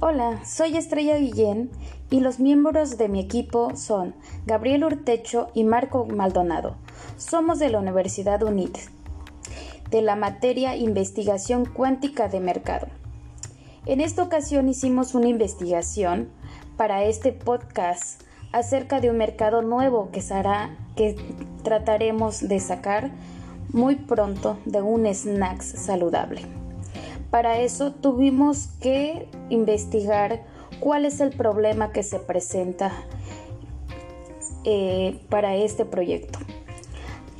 Hola, soy Estrella Guillén y los miembros de mi equipo son Gabriel Urtecho y Marco Maldonado. Somos de la Universidad UNIT, de la materia Investigación Cuántica de Mercado. En esta ocasión hicimos una investigación para este podcast acerca de un mercado nuevo que, será, que trataremos de sacar muy pronto de un snacks saludable. Para eso tuvimos que investigar cuál es el problema que se presenta eh, para este proyecto.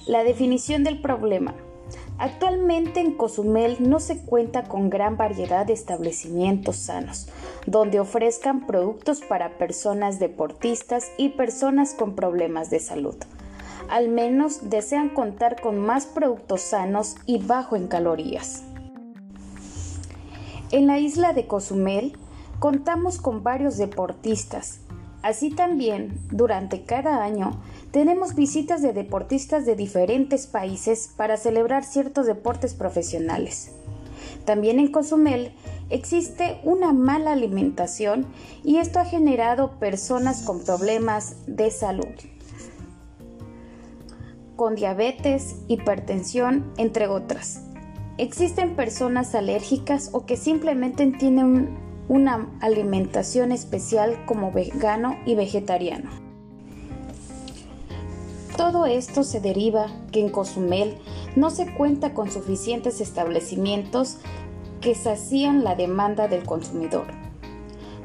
La definición del problema. Actualmente en Cozumel no se cuenta con gran variedad de establecimientos sanos, donde ofrezcan productos para personas deportistas y personas con problemas de salud. Al menos desean contar con más productos sanos y bajo en calorías. En la isla de Cozumel contamos con varios deportistas. Así también, durante cada año, tenemos visitas de deportistas de diferentes países para celebrar ciertos deportes profesionales. También en Cozumel existe una mala alimentación y esto ha generado personas con problemas de salud, con diabetes, hipertensión, entre otras. Existen personas alérgicas o que simplemente tienen una alimentación especial como vegano y vegetariano. Todo esto se deriva que en Cozumel no se cuenta con suficientes establecimientos que sacían la demanda del consumidor,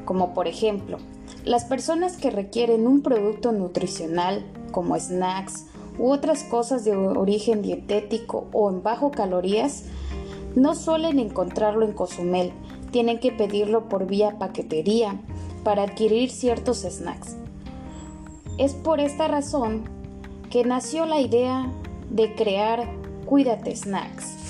como por ejemplo, las personas que requieren un producto nutricional como snacks u otras cosas de origen dietético o en bajo calorías no suelen encontrarlo en Cozumel, tienen que pedirlo por vía paquetería para adquirir ciertos snacks. Es por esta razón que nació la idea de crear Cuídate Snacks